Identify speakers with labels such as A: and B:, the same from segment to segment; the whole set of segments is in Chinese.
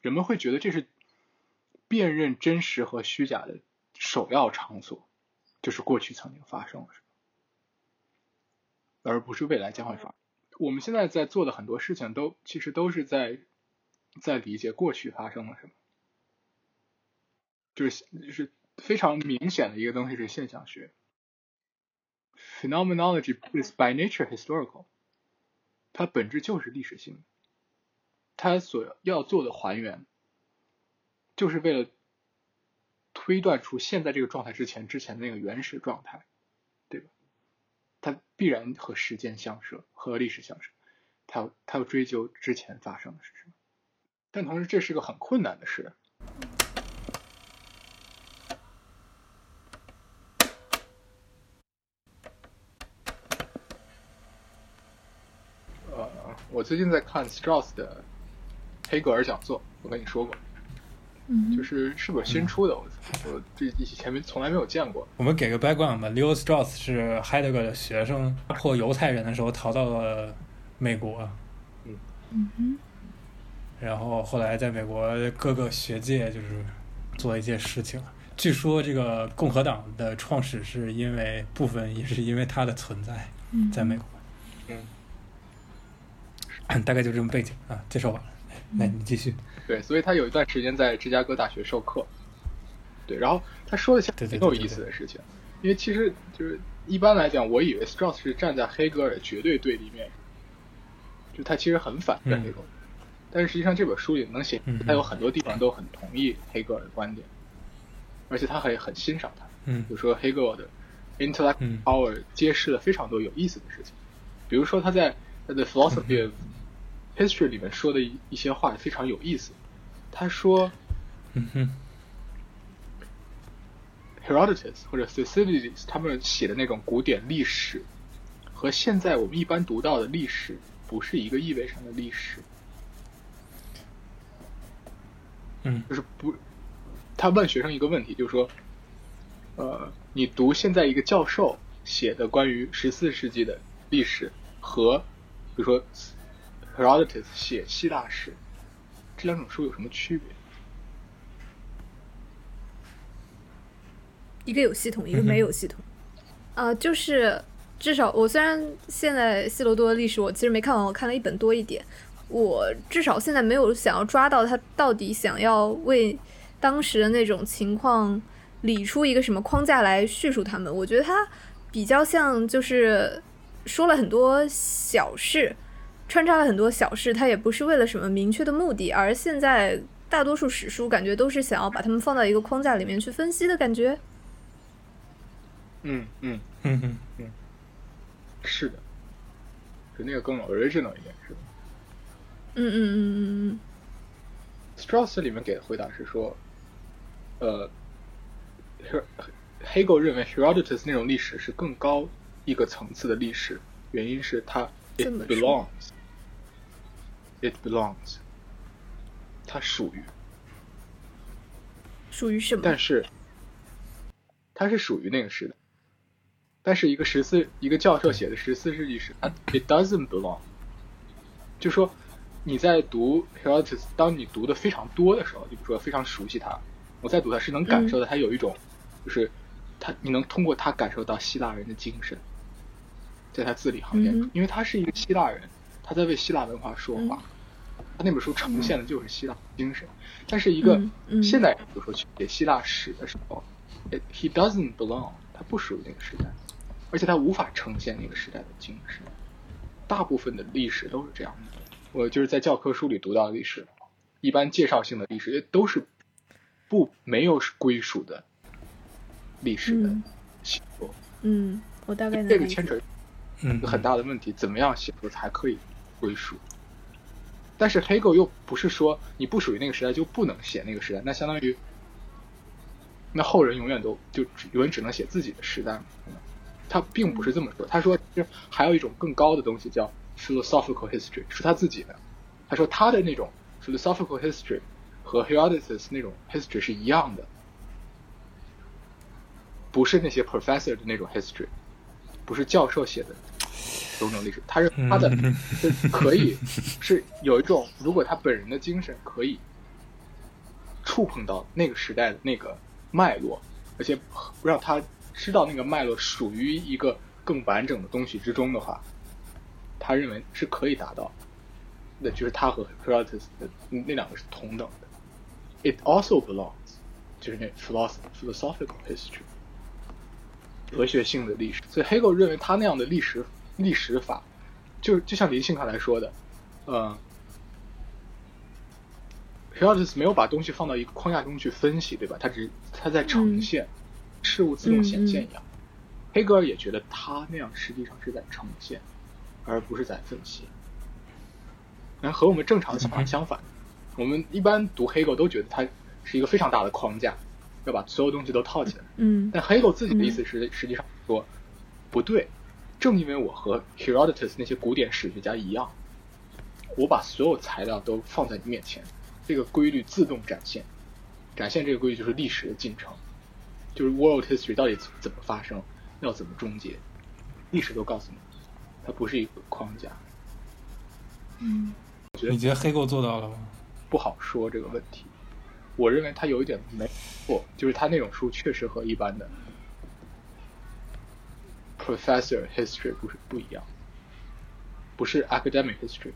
A: 人们会觉得这是辨认真实和虚假的首要场所，就是过去曾经发生了什么，而不是未来将会发生。我们现在在做的很多事情都其实都是在在理解过去发生了什么，就是就是非常明显的一个东西是现象学，phenomenology is by nature historical，它本质就是历史性，它所要做的还原，就是为了推断出现在这个状态之前之前那个原始状态。对吧它必然和时间相涉，和历史相涉。它要它要追究之前发生的是什么，但同时这是个很困难的事。呃，我最近在看 Strauss 的黑格尔讲座，我跟你说过。嗯就是是本新出的，我我这以前没从来没有见过。
B: 我们给个 background 吧，Leo Strauss 是海德格的学生，压迫犹太人的时候逃到了美国。
A: 嗯
C: 嗯，
B: 然后后来在美国各个学界就是做一些事情。据说这个共和党的创始是因为部分也是因为他的存在，在美国。
A: 嗯，
B: 大概就这么背景啊，介绍完了，来你继续。
A: 对，所以他有一段时间在芝加哥大学授课，对，然后他说了一些很有意思的事情，因为其实就是一般来讲，我以为 Strauss 是站在黑格尔绝对对立面，就他其实很反对黑格尔，嗯，但是实际上这本书里能写，他有很多地方都很同意黑格尔的观点，而且他还很欣赏他，
B: 嗯，
A: 比如说黑格尔的 intellectual power 揭示了非常多有意思的事情，比如说他在他的 philosophy of history 里面说的一一些话非常有意思。他说：“
B: 嗯哼
A: ，Herodotus 或者 Thucydides 他们写的那种古典历史，和现在我们一般读到的历史不是一个意味上的历史。
B: 嗯，
A: 就是不，他问学生一个问题，就是说，呃，你读现在一个教授写的关于十四世纪的历史，和比如说 Herodotus 写希腊史。”这两种书有什么区别？
C: 一个有系统，一个没有系统。啊、呃，就是至少我虽然现在希罗多的历史我其实没看完，我看了一本多一点。我至少现在没有想要抓到他到底想要为当时的那种情况理出一个什么框架来叙述他们。我觉得他比较像就是说了很多小事。穿插了很多小事，它也不是为了什么明确的目的，而现在大多数史书感觉都是想要把它们放到一个框架里面去分析的感觉。
A: 嗯嗯
B: 嗯嗯
A: 嗯，是的，就那个更 original 一点，是吧？
C: 嗯嗯嗯嗯嗯。
A: Strauss 里面给的回答是说，呃，黑格尔认为 Herodotus 那种历史是更高一个层次的历史，原因是它 it belongs。It belongs，它属于，
C: 属于什么？
A: 但是，它是属于那个时代。但是一个十四一个教授写的十四世纪史，它 It doesn't belong。就说你在读 Herodotus，当你读的非常多的时候，就比如说非常熟悉他，我在读他是能感受到他有一种，嗯、就是他你能通过他感受到希腊人的精神，在他字里行间，嗯，因为他是一个希腊人。他在为希腊文化说话，嗯、他那本书呈现的就是希腊精神。嗯、但是一个现代人，比如说去写希腊史的时候，嗯嗯，he doesn't belong，他不属于那个时代，而且他无法呈现那个时代的精神。大部分的历史都是这样的。我就是在教科书里读到的历史，一般介绍性的历史都是不没有归属的历史的写作。
C: 嗯，我大概能
A: 这个牵扯嗯很大的问题，怎么样写作才可以？归属，但是黑格尔又不是说你不属于那个时代就不能写那个时代，那相当于，那后人永远都就永远只能写自己的时代嘛？他并不是这么说，他说就还有一种更高的东西叫 philosophical history，是他自己的。他说他的那种 philosophical history 和 Herodotus 那种 history 是一样的，不是那些 professor 的那种 history，不是教授写的。种种历史，他是他的，是可以是有一种，如果他本人的精神可以触碰到那个时代的那个脉络，而且让他知道那个脉络属于一个更完整的东西之中的话，他认为是可以达到。那就是他和 Herodotus 的那两个是同等的。It also belongs，就是那 philosophy philosophical history，哲学性的历史。所以 Hegel 认为他那样的历史历史法，就就像林信刚才说的，呃，Herodotus 没有把东西放到一个框架中去分析，对吧？他只他在呈现、嗯、事物自动显现一样。黑格尔也觉得他那样实际上是在呈现，而不是在分析。那和我们正常的想法相反，我们一般读黑格尔都觉得他是一个非常大的框架，要把所有东西都套起来。
C: 嗯。
A: 但黑格尔自己的意思是，实际上说不对，正因为我和 Herodotus 那些古典史学家一样，我把所有材料都放在你面前，这个规律自动展现，展现这个规律就是历史的进程，就是 world history 到底怎么发生，要怎么终结，历史都告诉你，它不是一个框架。
C: 嗯。
B: 你觉得黑狗做到了吗？
A: 不好说这个问题。我认为他有一点没错，就是他那种书确实和一般的 professor history 不是不一样，不是 academic history。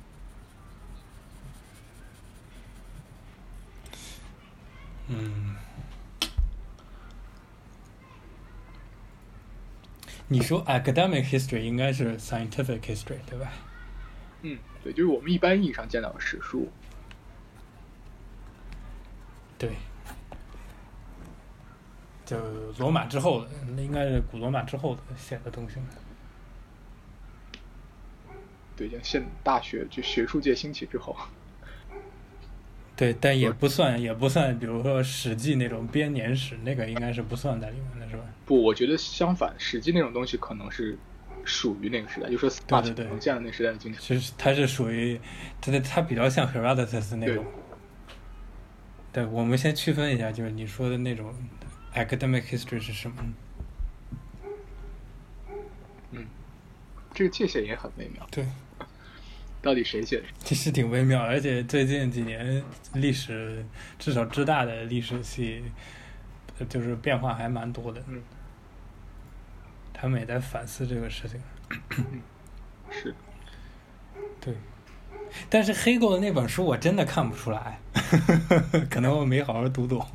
B: 嗯。你说 academic history 应该是 scientific history 对吧？
A: 嗯。对，就是我们一般意义上见到的史书。
B: 对，就罗马之后的，那应该是古罗马之后的写的东西。
A: 对，像现大学就学术界兴起之后。
B: 对，但也不算，也不算，比如说《史记》那种编年史，那个应该是不算在里面的，是吧？
A: 不，我觉得相反，《史记》那种东西可能是。属于那个时代，就说司马迁这样的那个时代的经典。
B: 其实它是属于，它的它比较像 Herodotus 那种。对，对，我们先区分一下，就是你说的那种 academic history 是什么？
A: 嗯，这个界限也很微妙。
B: 对，
A: 到底谁写的？
B: 其实挺微妙，而且最近几年历史，至少浙大的历史系，就是变化还蛮多的。
A: 嗯。
B: 他们也在反思这个事情，嗯
A: 是，
B: 对，但是黑狗的那本书我真的看不出来，可能我没好好读懂。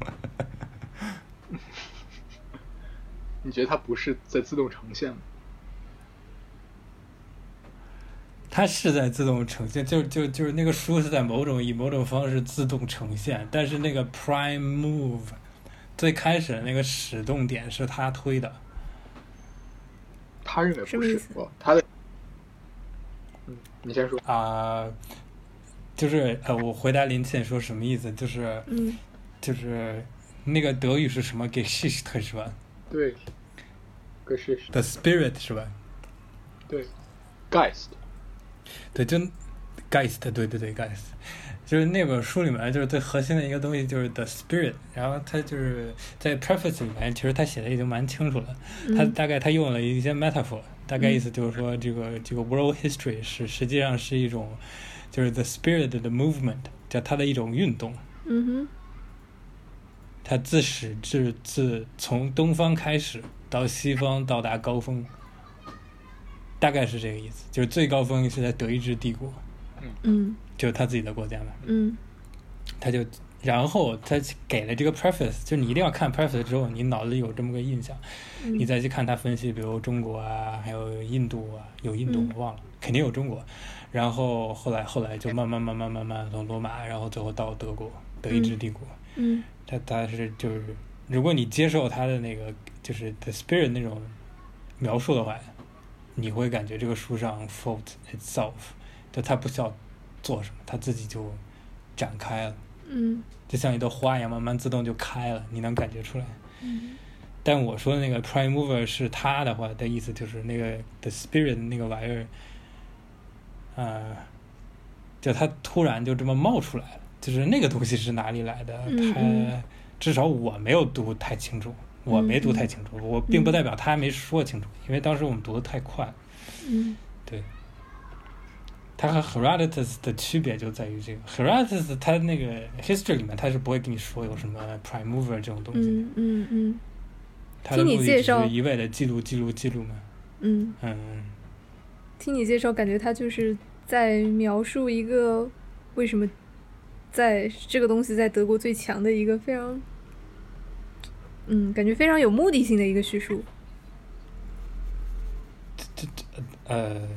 A: 你觉得它不是在自动呈现吗？
B: 它是在自动呈现，就就就是那个书是在某种以某种方式自动呈现，但是那个 prime move 最开始的那个始动点是他推的。
A: 他认为不是，他的，嗯，你先说
B: 啊、呃，就是呃，我回答林倩说什么意思，就是，
C: 嗯，
B: 就是那个德语是什么？Geschichte 是吧？
A: 对，Geschichte。
B: The spirit 是吧？
A: 对，Geist。
B: 对，就 Geist，对对对，Geist。就是那本书里面，就是最核心的一个东西，就是 the spirit。然后他就是在 preface 里面，其实他写的已经蛮清楚了。他大概他用了一些 metaphor，大概意思就是说，这个这个 world history 是实际上是一种，就是 the spirit 的 movement，叫它的一种运动。
C: 嗯哼。
B: 它自始至自从东方开始到西方到达高峰，大概是这个意思。就是最高峰是在德意志帝国。
C: 嗯。
B: 就他自己的国家嘛，
C: 嗯，
B: 他就然后他给了这个 preface，就是你一定要看 preface 之后，你脑子里有这么个印象，
C: 嗯，
B: 你再去看他分析，比如中国啊，还有印度啊，有印度我忘了，嗯，肯定有中国，然后后来后来就慢慢慢慢慢慢从罗马，然后最后到德国，德意志帝国，
C: 嗯，
B: 他他是就是，如果你接受他的那个就是 the spirit 那种描述的话，你会感觉这个书上 fault itself，就他不需要。做什么，它自己就展开了，
C: 嗯，
B: 就像一朵花一样，慢慢自动就开了，你能感觉出来。
C: 嗯，
B: 但我说的那个 prime mover 是他的话的意思，就是那个 the spirit 那个玩意儿，啊、呃，就他突然就这么冒出来了，就是那个东西是哪里来的？
C: 嗯、
B: 他至少我没有读太清楚，我没读太清楚，我并不代表他没说清楚，因为当时我们读的太快。
C: 嗯，
B: 对。它和 Herodotus 的区别就在于这个 Herodotus 它那个 history 里面，他是不会跟你说有什么 prime mover 这种东西。
C: 嗯嗯嗯。
B: 他的目的只是一味的记录记录记录嘛。
C: 嗯。
B: 嗯。
C: 听你介绍，感觉他就是在描述一个为什么在这个东西在德国最强的一个非常，嗯，感觉非常有目的性的一个叙述。
B: 这这呃。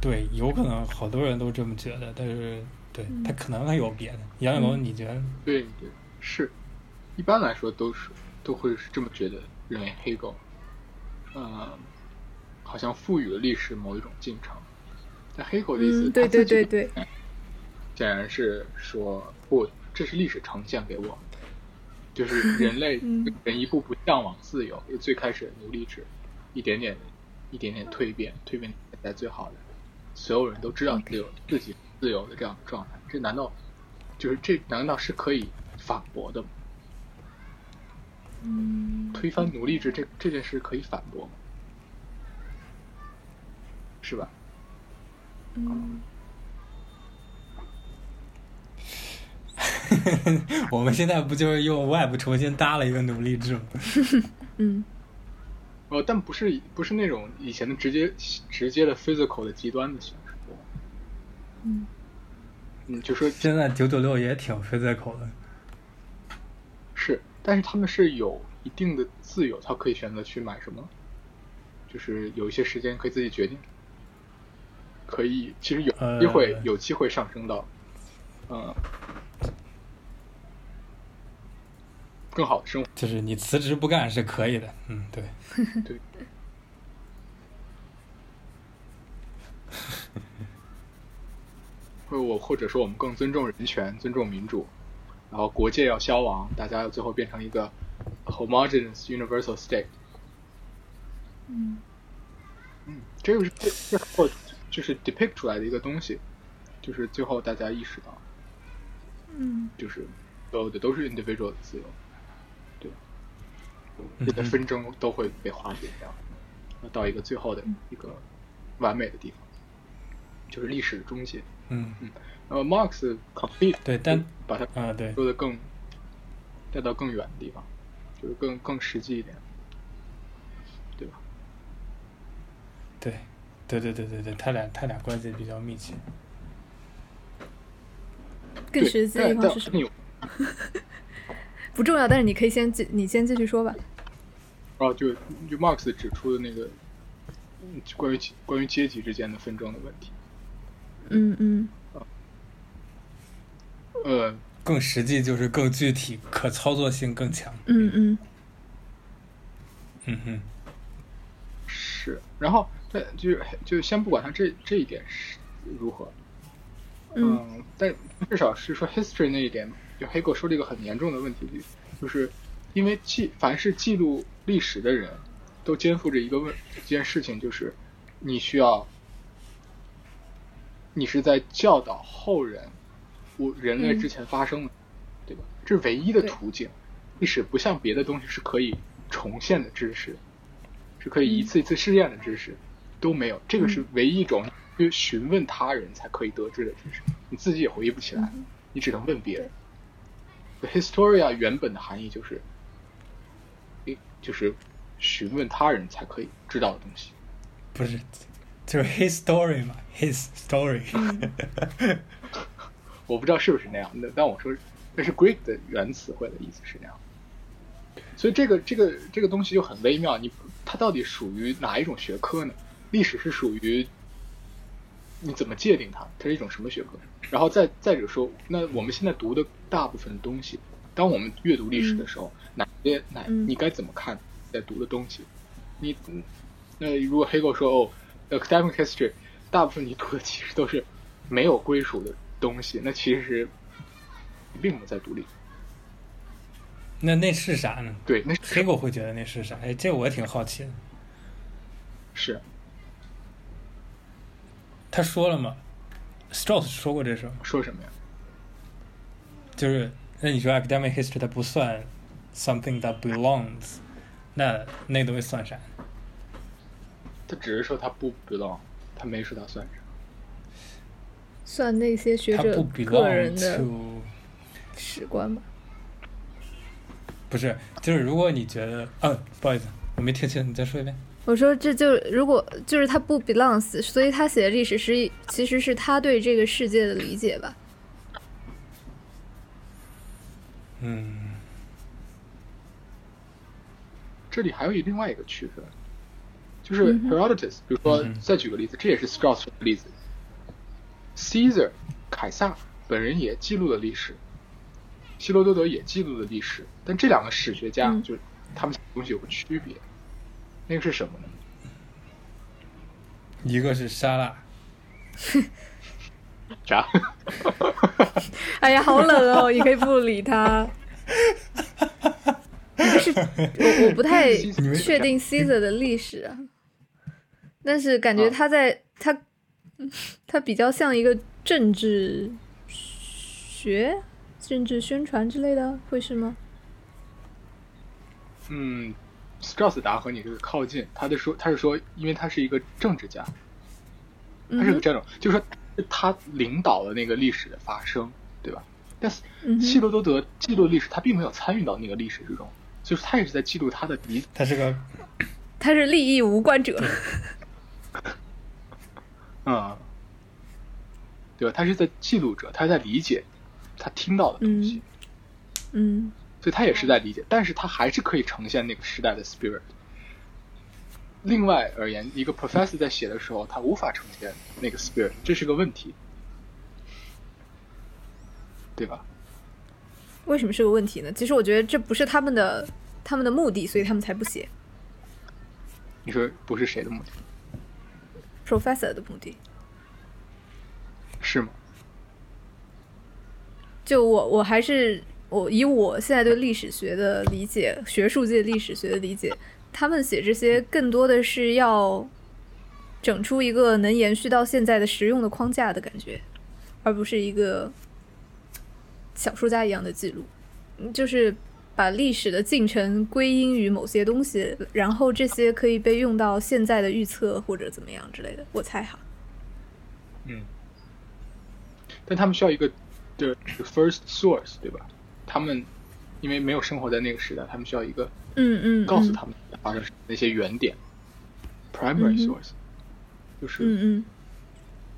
B: 对，有可能好多人都这么觉得，但是对他可能还有别的。杨永龙，你觉得？
A: 对对，是，一般来说都是都会是这么觉得，认为黑狗，嗯，好像赋予了历史某一种进程。但黑狗的意思，
C: 嗯、对对对对，
A: 显然是说不，这是历史呈现给我，就是人类人一步步向往自由，嗯、最开始的奴隶制，一点点一点点蜕变，蜕变现在最好的。所有人都知道自由，自己自由的这样的状态，这难道就是这难道是可以反驳的吗？
C: 嗯，
A: 推翻奴隶制这这件事可以反驳吗？是吧？
C: 嗯。
B: 我们现在不就是用 Web 重新搭了一个奴隶制吗？
C: 嗯。
A: 哦，但不是不是那种以前的直接直接的 physical 的极端的形式。
C: 嗯，
A: 嗯，就说
B: 现在九九六也挺 physical 的。
A: 是，但是他们是有一定的自由，他可以选择去买什么，就是有一些时间可以自己决定，可以其实有机会、呃、有机会上升到，呃。更好的生活，
B: 就是你辞职不干是可以的，嗯，对，
A: 对，或我或者说我们更尊重人权，尊重民主，然后国界要消亡，大家要最后变成一个 homogeneous universal state。
C: 嗯，
A: 嗯，这个是最后就是 depict 出来的一个东西，就是最后大家意识到，
C: 嗯，
A: 就是所有的都是 individual 的自由。这些纷争都会被化解掉，到一个最后的一个完美的地方，就是历史的终结。
B: 嗯
A: 嗯。呃，Marx complete
B: 对，但
A: 把它
B: 啊对
A: 说的更带到更远的地方，就是更更实际一点，对吧？
B: 对，对对对对对，他俩他俩关系比较密切。
C: 更实际的地方是什么？不重要，但是你可以先继，你先继续说吧。
A: 哦，就就 Marx 指出的那个关于关于阶级之间的纷争的问题。
C: 嗯嗯。
A: 呃，
B: 更实际就是更具体，可操作性更强。
C: 嗯嗯。
B: 嗯哼。
A: 是，然后但就就先不管他这这一点是如何。
C: 嗯。
A: 嗯，但至少是说 history 那一点。就黑狗说了一个很严重的问题，就是因为记凡是记录历史的人，都肩负着一个问一件事情，就是你需要，你是在教导后人，我人类之前发生的，嗯、对吧？这是唯一的途径。历史不像别的东西是可以重现的知识，是可以一次一次试验的知识，嗯、都没有。这个是唯一一种，就询问他人才可以得知的知识，你自己也回忆不起来，嗯、你只能问别人。Historia 原本的含义就是，诶，就是询问他人才可以知道的东西。
B: 不是，就是 his story 嘛，his story。
A: 我不知道是不是那样的，但我说那是 Greek 的原词汇的意思是那样。所以这个这个这个东西就很微妙，你它到底属于哪一种学科呢？历史是属于你怎么界定它？它是一种什么学科？然后再再者说，那我们现在读的大部分东西，当我们阅读历史的时候，嗯、哪些哪你该怎么看在读的东西？你那如果黑狗说哦，academic history，大部分你读的其实都是没有归属的东西，那其实并不在读历史。
B: 那那是啥呢？
A: 对，那
B: 黑狗会觉得那是啥？哎，这我也挺好奇的。
A: 是。
B: 他说了吗？Strauss 说过这事，
A: 说什么呀？
B: 就是那你说 academic history 它不算 something that belongs，那那东西算啥？
A: 他只是说他不 belong，他没说他算啥。
C: 算那些学者个人的史观吗。
B: 不是，就是如果你觉得，嗯，不好意思，我没听清，你再说一遍。
C: 我说这就如果就是他不 belongs，所以他写的历史是其实是他对这个世界的理解吧。
B: 嗯。
A: 这里还有一另外一个区分，就是 Herodotus，比如说再举个例子，这也是 Strauss 的例子。Caesar，凯撒本人也记录了历史，希罗多德也记录了历史，但这两个史学家就他们东西有个区别，那个是什么呢？
B: 一个是沙拉。
A: 啥？
C: 哎呀，好冷哦！你可以不理他。不是，我我不太确定 Caesar 的历史啊，但是感觉他在他他比较像一个政治学、政治宣传之类的，会是吗？
A: 嗯，Strauss 答和你这个靠近，他的说他是说，因为他是一个政治家，他是个这种，嗯、就是说他领导了那个历史的发生，对吧？但是希罗多德记录历史，他并没有参与到那个历史之中。就是他也是在记录他的理，
B: 他是个，
C: 他是利益无关者，
A: 嗯，对吧？他是在记录者，他是在理解他听到的东西，
C: 嗯，
A: 所以他也是在理解，但是他还是可以呈现那个时代的 spirit。另外而言，一个 professor 在写的时候，他无法呈现那个 spirit，这是个问题，对吧？
C: 为什么是个问题呢？其实我觉得这不是他们的他们的目的，所以他们才不写。
A: 你说不是谁的目的
C: ？Professor 的目的。
A: 是吗？
C: 就我我还是我以我现在对历史学的理解，学术界历史学的理解，他们写这些更多的是要整出一个能延续到现在的实用的框架的感觉，而不是一个。小说家一样的记录，就是把历史的进程归因于某些东西，然后这些可以被用到现在的预测或者怎么样之类的。我猜哈。
A: 嗯。但他们需要一个的 first source，对吧？他们因为没有生活在那个时代，他们需要一个
C: 嗯嗯，
A: 告诉他们发生那些原点，primary source，就是
C: 嗯嗯，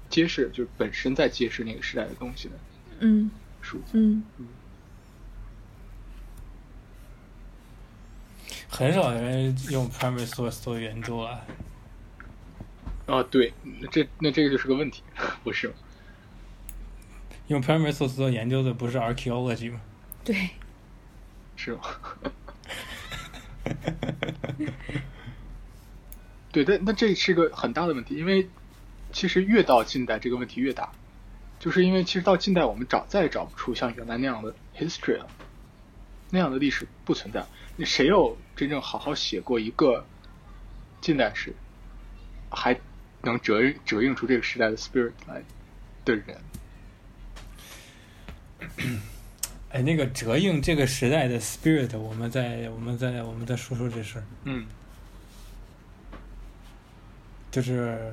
A: 揭示就是本身在揭示那个时代的东西的。
C: 嗯。嗯，
B: 很少有人用 primary source 做研究了。
A: 啊，对，那这那这个就是个问题，不是？
B: 用 primary source 做研究的不是 archaeology 吗？
C: 对，
A: 是吗？对，但那这是个很大的问题，因为其实越到近代，这个问题越大。就是因为其实到近代，我们找再也找不出像原来那样的 history 了，那样的历史不存在。那谁有真正好好写过一个近代史，还能折折映出这个时代的 spirit 来的人？
B: 哎，那个折映这个时代的 spirit，我们再我们再我们再说说这事儿。
A: 嗯，
B: 就是。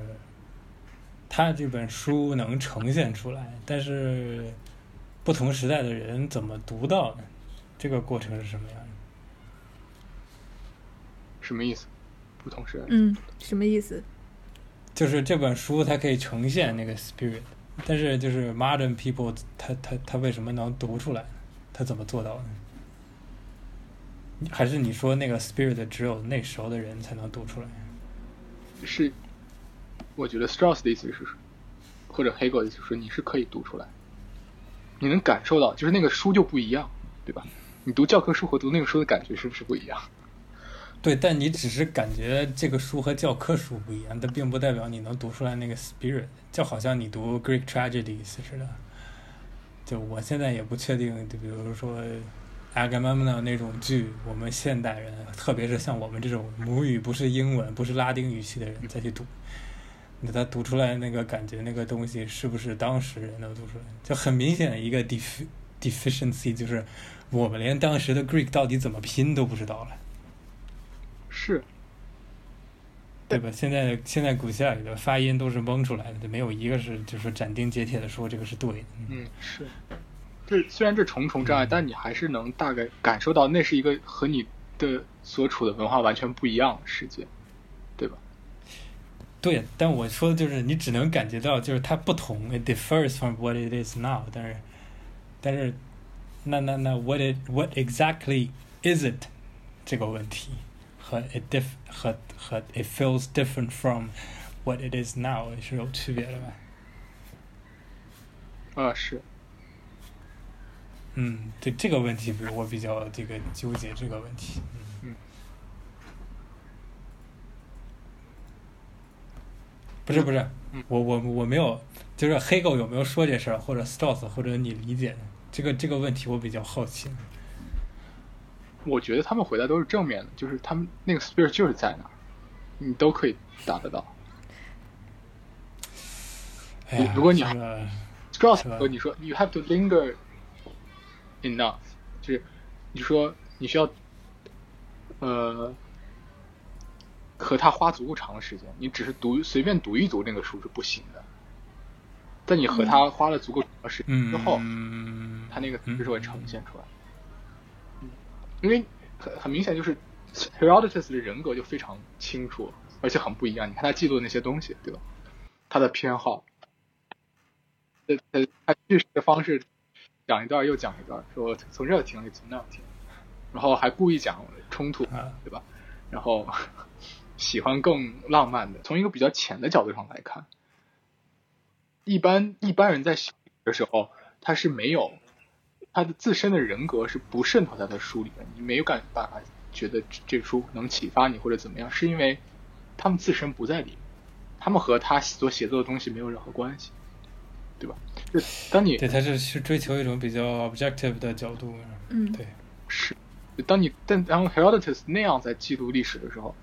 B: 他这本书能呈现出来，但是不同时代的人怎么读到呢？这个过程是什么样的？
A: 什么意思？不同时代？
C: 嗯，什么意思？
B: 就是这本书它可以呈现那个 spirit，但是就是 modern people，他他他为什么能读出来？他怎么做到的？还是你说那个 spirit 只有那时候的人才能读出来？
A: 是。我觉得 Strauss 的意思是，或者 Hegel 的意思是说，你是可以读出来，你能感受到，就是那个书就不一样，对吧？你读教科书和读那个书的感觉是不是不一样？
B: 对，但你只是感觉这个书和教科书不一样，但并不代表你能读出来那个 spirit，就好像你读 Greek tragedies 似的。就我现在也不确定，就比如说阿伽门农那种剧，我们现代人，特别是像我们这种母语不是英文、不是拉丁语系的人再去读。那他读出来那个感觉，那个东西是不是当时人能读出来？就很明显的一个 def deficiency，就是我们连当时的 Greek 到底怎么拼都不知道了。
A: 是，
B: 对吧？现在现在古希腊语的发音都是蒙出来的，就没有一个是就是斩钉截铁的说这个是对的。
A: 嗯，是。这虽然这重重障碍，但你还是能大概感受到那是一个和你的所处的文化完全不一样的世界，对吧？
B: 对，但我说的就是你只能感觉到就是它不同，it differs from what it is now 但。但是，但是，那那那 what it what exactly is it 这个问题和 it diff 和和 it feels different from what it is now 是有区别的吧？
A: 啊，是。
B: 嗯，对这个问题，比我比较这个纠结这个问题。嗯
A: 嗯。
B: 不是不是，
A: 嗯、
B: 我我我没有，就是黑狗有没有说这事儿，或者 Stotts 或者你理解的这个这个问题，我比较好奇。
A: 我觉得他们回答都是正面的，就是他们那个 spirit 就是在那儿，你都可以达得到。
B: 哎，
A: 如果你
B: 这个
A: Stotts 和你说 you have to linger。enough，就是你说你需要，呃，和他花足够长的时间，你只是读随便读一读那个书是不行的。但你和他花了足够长的时间之后，
B: 嗯、
A: 他那个就是会呈现出来。嗯、因为很很明显就是 Herodotus 的人格就非常清楚，而且很不一样。你看他记录的那些东西，对吧？他的偏好，呃呃，他叙事的方式。讲一段又讲一段，说从这儿听，从那儿听，然后还故意讲冲突，对吧？然后喜欢更浪漫的。从一个比较浅的角度上来看，一般一般人在写的时候，他是没有他的自身的人格是不渗透在他的书里面，你没有感办法觉得这书能启发你或者怎么样，是因为他们自身不在里面，他们和他所写作的东西没有任何关系。对吧？就当你
B: 对，他是去追求一种比较 objective 的角度。
C: 嗯，
B: 对，
A: 是。当你但然后 Herodotus 那样在记录历史的时候，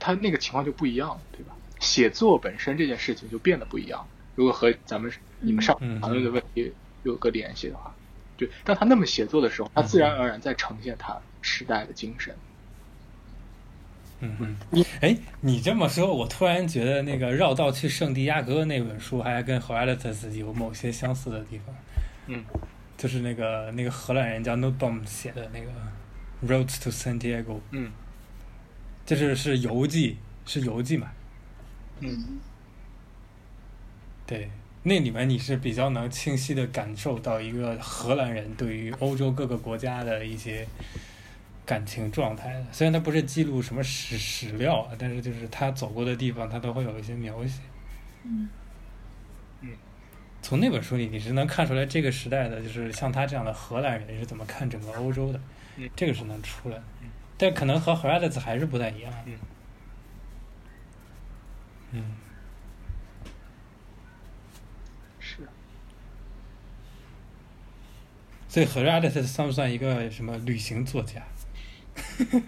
A: 他那个情况就不一样，对吧？写作本身这件事情就变得不一样。如果和咱们你们上讨论的问题有个联系的话，对。当他那么写作的时候，他自然而然在呈现他时代的精神。
B: 嗯嗯，哎，你这么说，我突然觉得那个绕道去圣地亚哥那本书还跟 Herodotus 有某些相似的地方。
A: 嗯，
B: 就是那个那个荷兰人叫 Nootbaar 写的那个 Road to San Diego。
A: 嗯，
B: 就是是游记，是游记嘛。
A: 嗯，
B: 对，那里面你是比较能清晰的感受到一个荷兰人对于欧洲各个国家的一些。感情状态的，虽然他不是记录什么史史料啊，但是就是他走过的地方，他都会有一些描写。
C: 嗯，
A: 嗯，
B: 从那本书里，你是能看出来这个时代的，就是像他这样的荷兰人是怎么看整个欧洲的，
A: 嗯，
B: 这个是能出来的。但可能和 Herodotus 还是不太一样。
A: 嗯，
B: 嗯，
A: 是。
B: 所以 Herodotus 算不算一个什么旅行作家？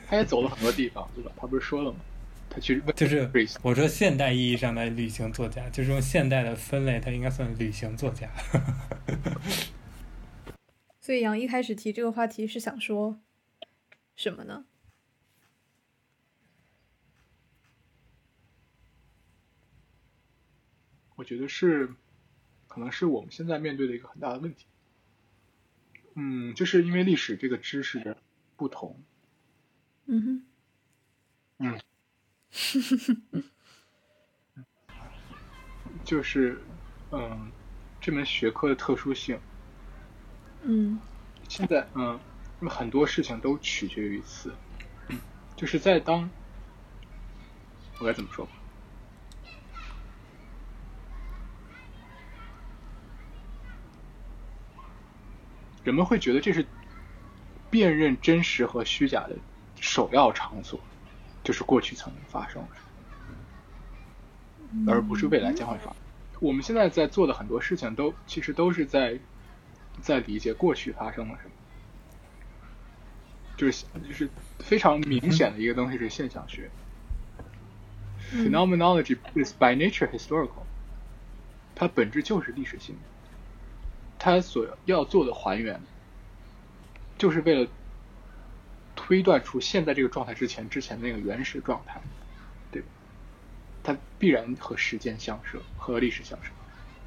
A: 他也走了很多地方，对吧？他不是说了吗？他去
B: 就是我说现代意义上的旅行作家，就是用现代的分类，他应该算旅行作家。
C: 所以杨一开始提这个话题是想说什么呢？
A: 我觉得是，可能是我们现在面对的一个很大的问题。嗯，就是因为历史这个知识的不同。
C: 嗯哼，
A: 嗯，就是，嗯，这门学科的特殊性，
C: 嗯，
A: 现在，嗯，那么很多事情都取决于此，嗯，就是在当，我该怎么说？人们会觉得这是辨认真实和虚假的。首要场所就是过去曾经发生的，而不是未来将会发生。我们现在在做的很多事情都其实都是在在理解过去发生了什么，就是就是非常明显的一个东西是现象学。Phenomenology is by nature historical，它本质就是历史性的，他所要做的还原就是为了。推断出现在这个状态之前之前那个原始状态，对吧？它必然和时间相涉，和历史相涉，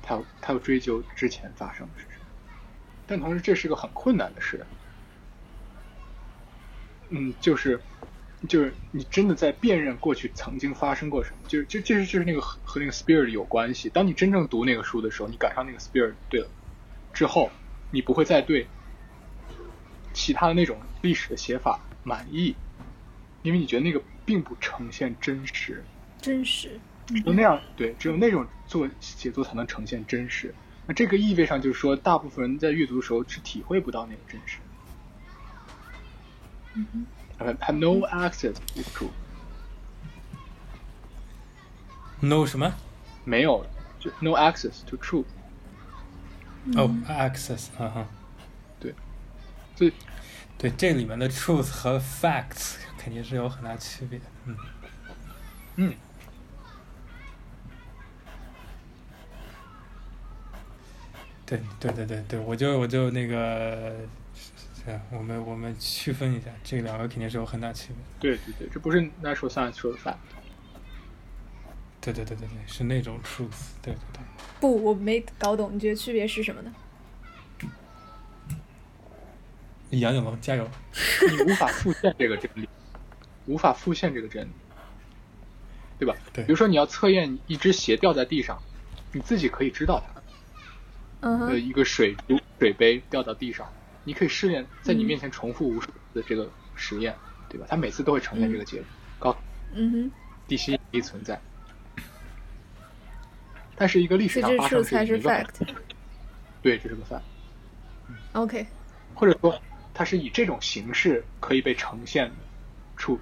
A: 他要他要追究之前发生的事情。但同时，这是个很困难的事。嗯，就是，就是你真的在辨认过去曾经发生过什么，就是就这是就是那个和和那个 spirit 有关系。当你真正读那个书的时候，你赶上那个 spirit 对了之后，你不会再对其他的那种历史的写法满意，因为你觉得那个并不呈现真实。
C: 真实。
A: 只有那样，对，只有那种做写作才能呈现真实。那这个意味上就是说，大部分人在阅读的时候是体会不到那个真实。
C: 嗯哼。
A: Have no access to truth.
B: No 什么？
A: 没有，就 no access to truth。
B: 哦，access，啊哈。
A: 对。
B: 对这里面的 truth 和 facts 肯定是有很大区别。嗯。
A: 嗯。
B: 对对对对对，我就我就那个，我们我们区分一下，这两个肯定是有很大区别。
A: 对对对，这不是 natural science 说的 fact。
B: 对对对对对，是那种 truth。对对对。
C: 不，我没搞懂，你觉得区别是什么呢？
B: 你杨九龙，加油！
A: 你无法复现这个真理，无法复现这个真理，对吧？
B: 对。
A: 比如说，你要测验一只鞋掉在地上，你自己可以知道它。
C: 呃，
A: 一个水珠水杯掉到地上，你可以试验在你面前重复无数次这个实验，嗯、对吧？它每次都会呈现这个结果，高，
C: 嗯哼，
A: 地心引力存在。但是一个历史上发生的事情，对，这是个 fact。
C: OK，
A: 或者说它是以这种形式可以被呈现的 truth，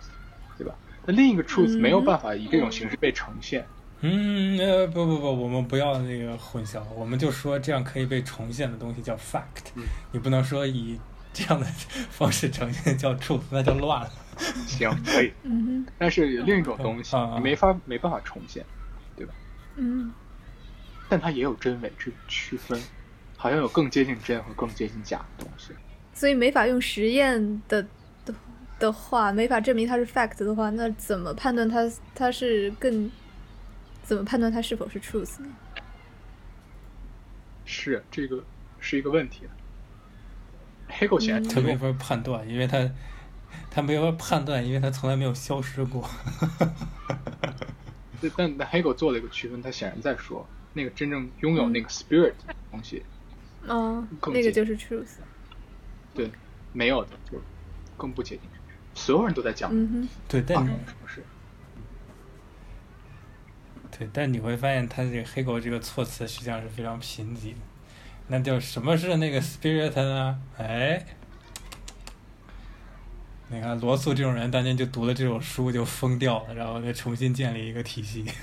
A: 对吧？那另一个 truth 没有办法以这种形式被呈现。嗯
B: 嗯，呃，不不不，我们不要那个混淆，我们就说这样可以被重现的东西叫 fact，
A: 嗯，
B: 你不能说以这样的方式呈现叫 truth，那就乱了。
A: 行，可以。
C: 嗯哼。
A: 但是有另一种东西，
B: 嗯、
A: 你没法没办法重现，对吧？
C: 嗯。
A: 但它也有真伪之区分，好像有更接近真和更接近假的东西。
C: 所以没法用实验的的的话，没法证明它是 fact 的话，那怎么判断它它是更？怎么判断它是否是 truth 呢？
A: 是这个是一个问题。黑狗显然
B: 他没法判断，因为他他没法判断，因为他从来没有消失过。
A: 但但黑狗做了一个区分，他显然在说那个真正拥有那个 spirit 的东西，
C: 嗯，那个就是 truth。
A: 对，没有的就更不接近。所有人都在讲，
C: 嗯、
B: 对，但是。对，但你会发现，他这个黑狗这个措辞实际上是非常贫瘠的。那就什么是那个 spirit 呢？哎，你看罗素这种人，当年就读了这种书就疯掉了，然后再重新建立一个体系。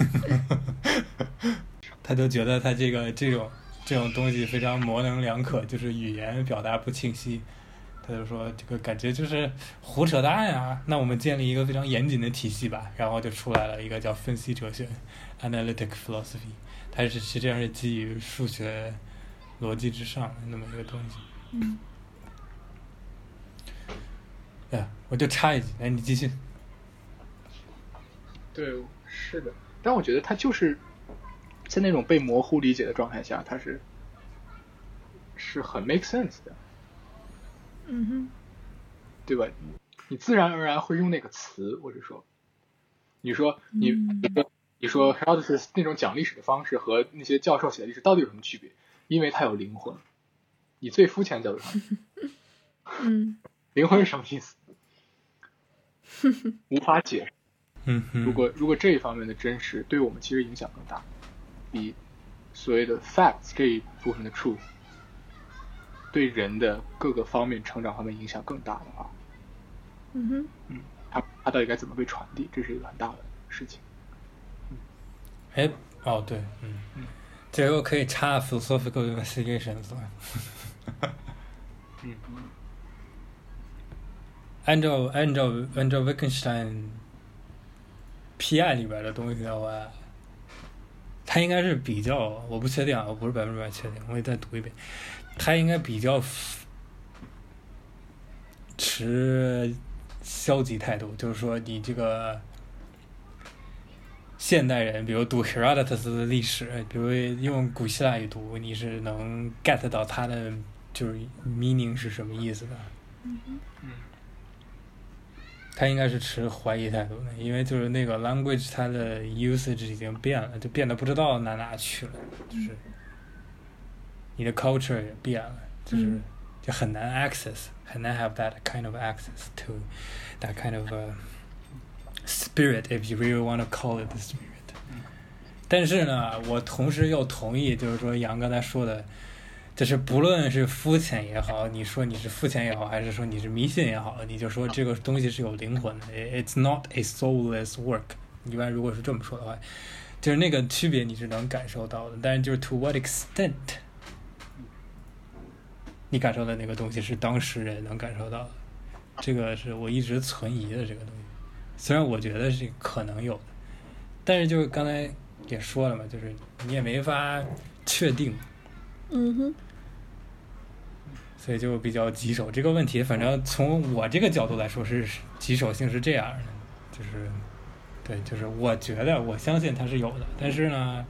B: 他就觉得他这个这种这种东西非常模棱两可，就是语言表达不清晰。他就说这个感觉就是胡扯淡啊。那我们建立一个非常严谨的体系吧，然后就出来了一个叫分析哲学。Analytic philosophy，它是实际上是基于数学逻辑之上的那么一个东西。
C: 嗯。
B: 哎，我就插一句，来你继续。
A: 对，是的，但我觉得它就是在那种被模糊理解的状态下，它是是很 make sense 的。
C: 嗯哼。
A: 对吧？你自然而然会用那个词，或者说，你说你。嗯你说 Herodotus 那种讲历史的方式和那些教授写的历史到底有什么区别？因为它有灵魂。你最肤浅的角度上，
C: 嗯，
A: 灵魂是什么意思？无法解释。
B: 嗯，
A: 如果如果这一方面的真实对我们其实影响更大，比所谓的 facts 这一部分的 truth 对人的各个方面成长方面影响更大的话，
C: 嗯哼，
A: 嗯，它它到底该怎么被传递？这是一个很大的事情。
B: 哎，哦，对，嗯嗯，这个可以插 philosophical investigations 了。
A: 嗯，
B: 按照按照按照 Wittgenstein P.I. 里边的东西的话，他应该是比较，我不确定啊，我不是百分之百确定，我也再读一遍，他应该比较持消极态度，就是说你这个。现代人，比如读 Herodotus 的历史，比如用古希腊语读，你是能 get 到他的就是 meaning 是什么意思的。
C: 嗯
B: 他应该是持怀疑态度的，因为就是那个 language 它的 usage 已经变了，就变得不知道哪哪去了，就是你的 culture 也变了，就是就很难 access，很难 have that kind of access to that kind of spirit if you really want to call it the spirit。但是呢，我同时又同意，就是说杨刚才说的。就是不论是肤浅也好，你说你是肤浅也好，还是说你是迷信也好，你就说这个东西是有灵魂的，It's not a soulless work。一般如果是这么说的话，就是那个区别你是能感受到的。但是就是 to what extent，你感受的那个东西是当事人能感受到的，这个是我一直存疑的这个东西。虽然我觉得是可能有的，但是就是刚才也说了嘛，就是你也没法确定。
C: 嗯哼。
B: 所以就比较棘手这个问题，反正从我这个角度来说是棘手性是这样的，就是，对，就是我觉得我相信它是有的，但是呢，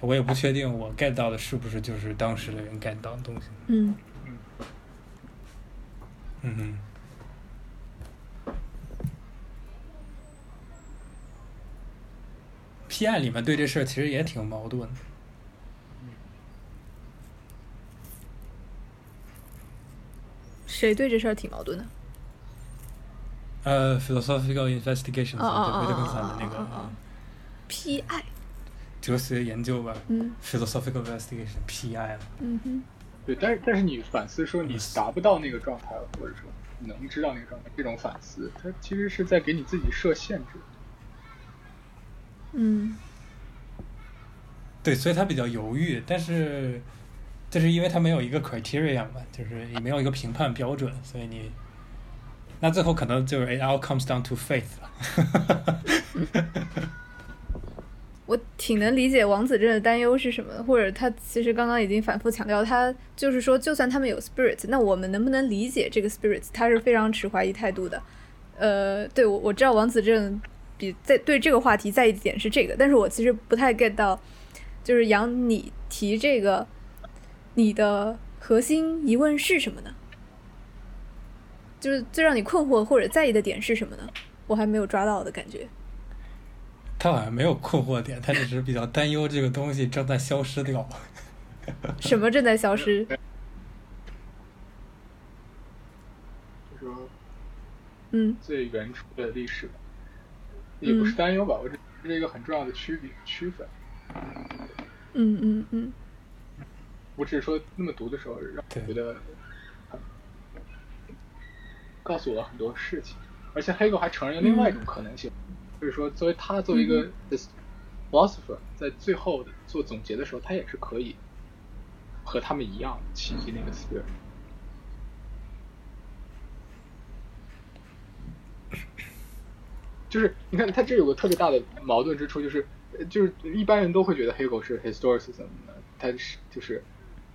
B: 我也不确定我 get 到的是不是就是当时的人 get 到的东西。
C: 嗯。
B: 嗯哼。P.I. 里面对这事儿其实也挺矛盾的。
C: 谁对这事儿挺矛盾的？
B: 呃、uh,，philosophical investigation，
C: 哦哦
B: 维特根斯坦的那个
C: P.I.
B: 哲学研究吧。
C: 嗯。
B: philosophical investigation P.I. 了。
C: 嗯哼。
A: 对，但是但是你反思说你达不到那个状态，或者说能知道那个状态，这种反思，它其实是在给你自己设限制。
C: 嗯。
B: 对，所以他比较犹豫，但是。就是因为它没有一个 criteria 嘛，就是也没有一个评判标准，所以你，那最后可能就是 it all comes down to faith 了。
C: 我挺能理解王子镇的担忧是什么，或者他其实刚刚已经反复强调，他就是说，就算他们有 spirit，那我们能不能理解这个 spirit？他是非常持怀疑态度的。呃，对，我我知道王子镇比在对这个话题在意点是这个，但是我其实不太 get 到，就是杨你提这个。你的核心疑问是什么呢？就是最让你困惑或者在意的点是什么呢？我还没有抓到的感觉。
B: 他好像没有困惑点，他只是比较担忧这个东西正在消失掉。
C: 什么正在消失？
A: 就说，
C: 嗯，
A: 最原初的历史，也不是担忧吧？我这是一个很重要的区别区分。
C: 嗯嗯嗯。
A: 我只是说，那么读的时候，让我觉得，告诉我了很多事情。而且黑狗还承认了另外一种可能性，嗯、就是说，作为他作为一个 philosopher，在最后的做总结的时候，他也是可以和他们一样企及那个 spirit。就是你看，他这有个特别大的矛盾之处，就是就是一般人都会觉得黑狗是 historicism 的，他是就是。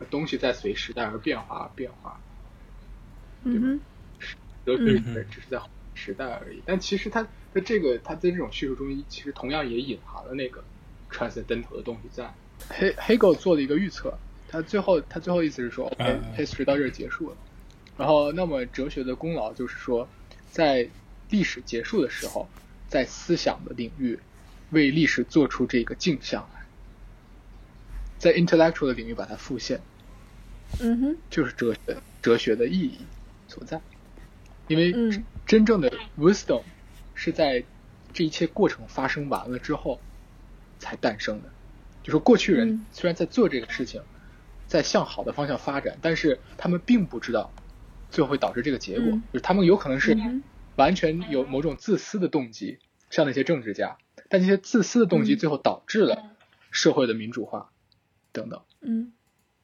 A: 东西在随时代而变化而变化，
C: 嗯哼，
A: 哲学只是在时代而已。嗯、但其实他在这个他在这种叙述中，其实同样也隐含了那个 transcendental 的东西在。黑黑狗做了一个预测，他最后他最后意思是说，OK，history、嗯、到这儿结束了。然后，那么哲学的功劳就是说，在历史结束的时候，在思想的领域为历史做出这个镜像。在 intellectual 的领域把它复现，
C: 嗯哼，
A: 就是哲学哲学的意义所在，因为真正的 wisdom 是在这一切过程发生完了之后才诞生的。就说过去人虽然在做这个事情，在向好的方向发展，但是他们并不知道最后会导致这个结果，就是他们有可能是完全有某种自私的动机，像那些政治家，但这些自私的动机最后导致了社会的民主化。等等，
C: 嗯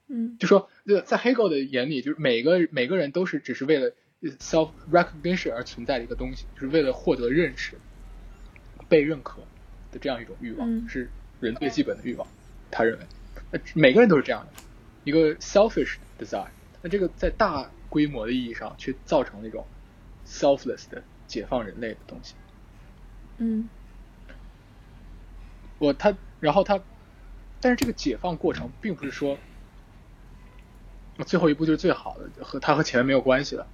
C: 嗯，
A: 就说，在黑狗的眼里，就是每个每个人都是只是为了 self recognition 而存在的一个东西，就是为了获得认识、被认可的这样一种欲望，
C: 嗯、
A: 是人最基本的欲望。他认为，那每个人都是这样的，一个 selfish desire。那这个在大规模的意义上，却造成那种 selfless 的解放人类的东西。
C: 嗯，
A: 我他，然后他，但是这个解放过程并不是说，最后一步就是最好的，和它和前面没有关系的。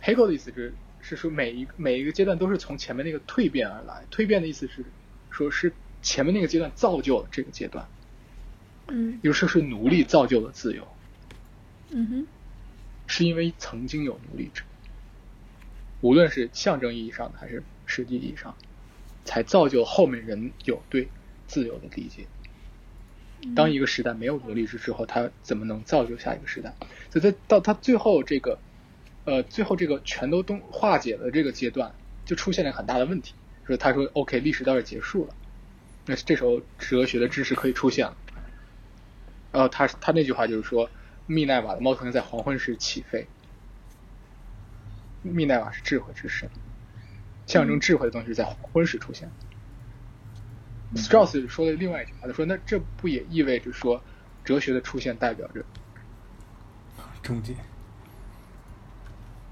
A: Hegel 的意思是是说每一每一个阶段都是从前面那个蜕变而来，蜕变的意思是说是前面那个阶段造就了这个阶段，
C: 嗯，
A: 比如说是奴隶造就了自由，
C: 嗯哼，
A: 是因为曾经有奴隶制，无论是象征意义上的还是实际意义上，才造就后面人有对自由的理解。当一个时代没有奴隶制之后，他怎么能造就下一个时代？所以，他到他最后这个。呃，最后这个全都东化解的这个阶段，就出现了很大的问题。说他说，OK，历史到这结束了，那这时候哲学的知识可以出现了。然后他他那句话就是说，密奈瓦的猫头鹰在黄昏时起飞。密奈瓦是智慧之神，象征智慧的东西是在黄昏时出现。斯特劳斯说了另外一句话，他说，那这不也意味着说，哲学的出现代表着
B: 终结？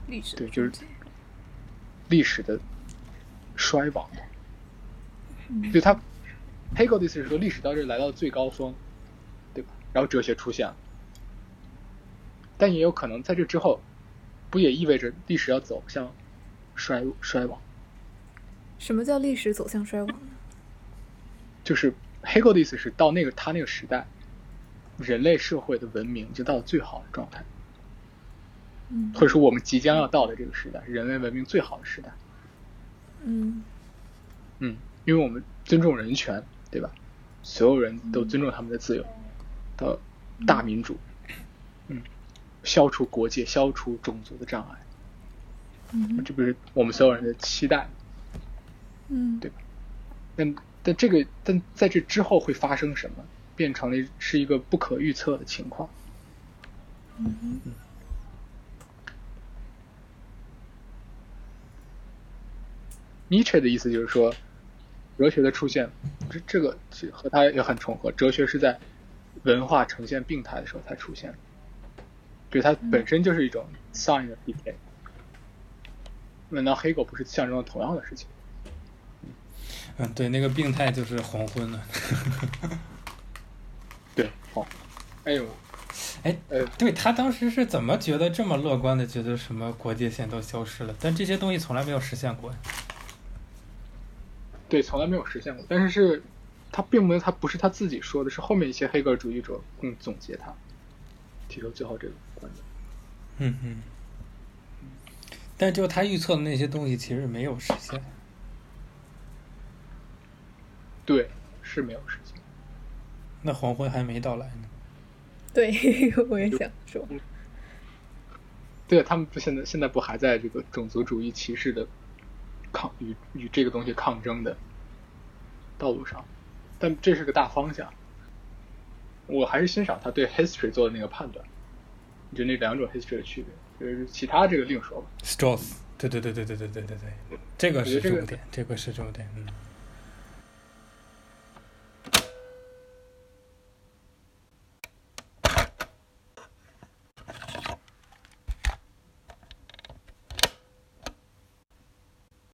C: 历史
A: 对，就是历史的衰亡。
C: 嗯、
A: 就他，Hegel 的意思是说，历史到这来到最高峰，对吧？然后哲学出现了，但也有可能在这之后，不也意味着历史要走向衰衰亡？
C: 什么叫历史走向衰亡呢？
A: 就是 Hegel 的意思是到那个他那个时代，人类社会的文明已经到了最好的状态。或者说，我们即将要到的这个时代，人类文明最好的时代。
C: 嗯
A: 嗯，因为我们尊重人权，对吧？所有人都尊重他们的自由，的大民主。嗯，消除国界，消除种族的障碍。
C: 嗯，
A: 这不是我们所有人的期待。
C: 嗯，
A: 对吧？但但这个但在这之后会发生什么？变成了是一个不可预测的情况。
C: 嗯嗯。
A: 尼采的意思就是说，哲学的出现，这这个和他也很重合。哲学是在文化呈现病态的时候才出现的，对，它本身就是一种 sign of decay。难道黑狗不是象征了同样的事情？
B: 嗯，对，那个病态就是黄昏了。
A: 对，好。哎呦，
B: 哎，呃，对他当时是怎么觉得这么乐观的，觉得什么国界线都消失了，但这些东西从来没有实现过。
A: 对，从来没有实现过。但是是，他并没有，他不是他自己说的，是后面一些黑格尔主义者更总结他，提出最后这个观点。
B: 嗯嗯。但就他预测的那些东西，其实没有实现。
A: 对，是没有事情。
B: 那黄昏还没到来呢。
C: 对，我也想说。
A: 对，他们不现在现在不还在这个种族主义歧视的。抗与与这个东西抗争的道路上，但这是个大方向。我还是欣赏他对 history 做的那个判断，就那两种 history 的区别，就是其他这个另说吧。
B: Strauss，对对对对对对对对对，这个是重点，这个是重点，嗯。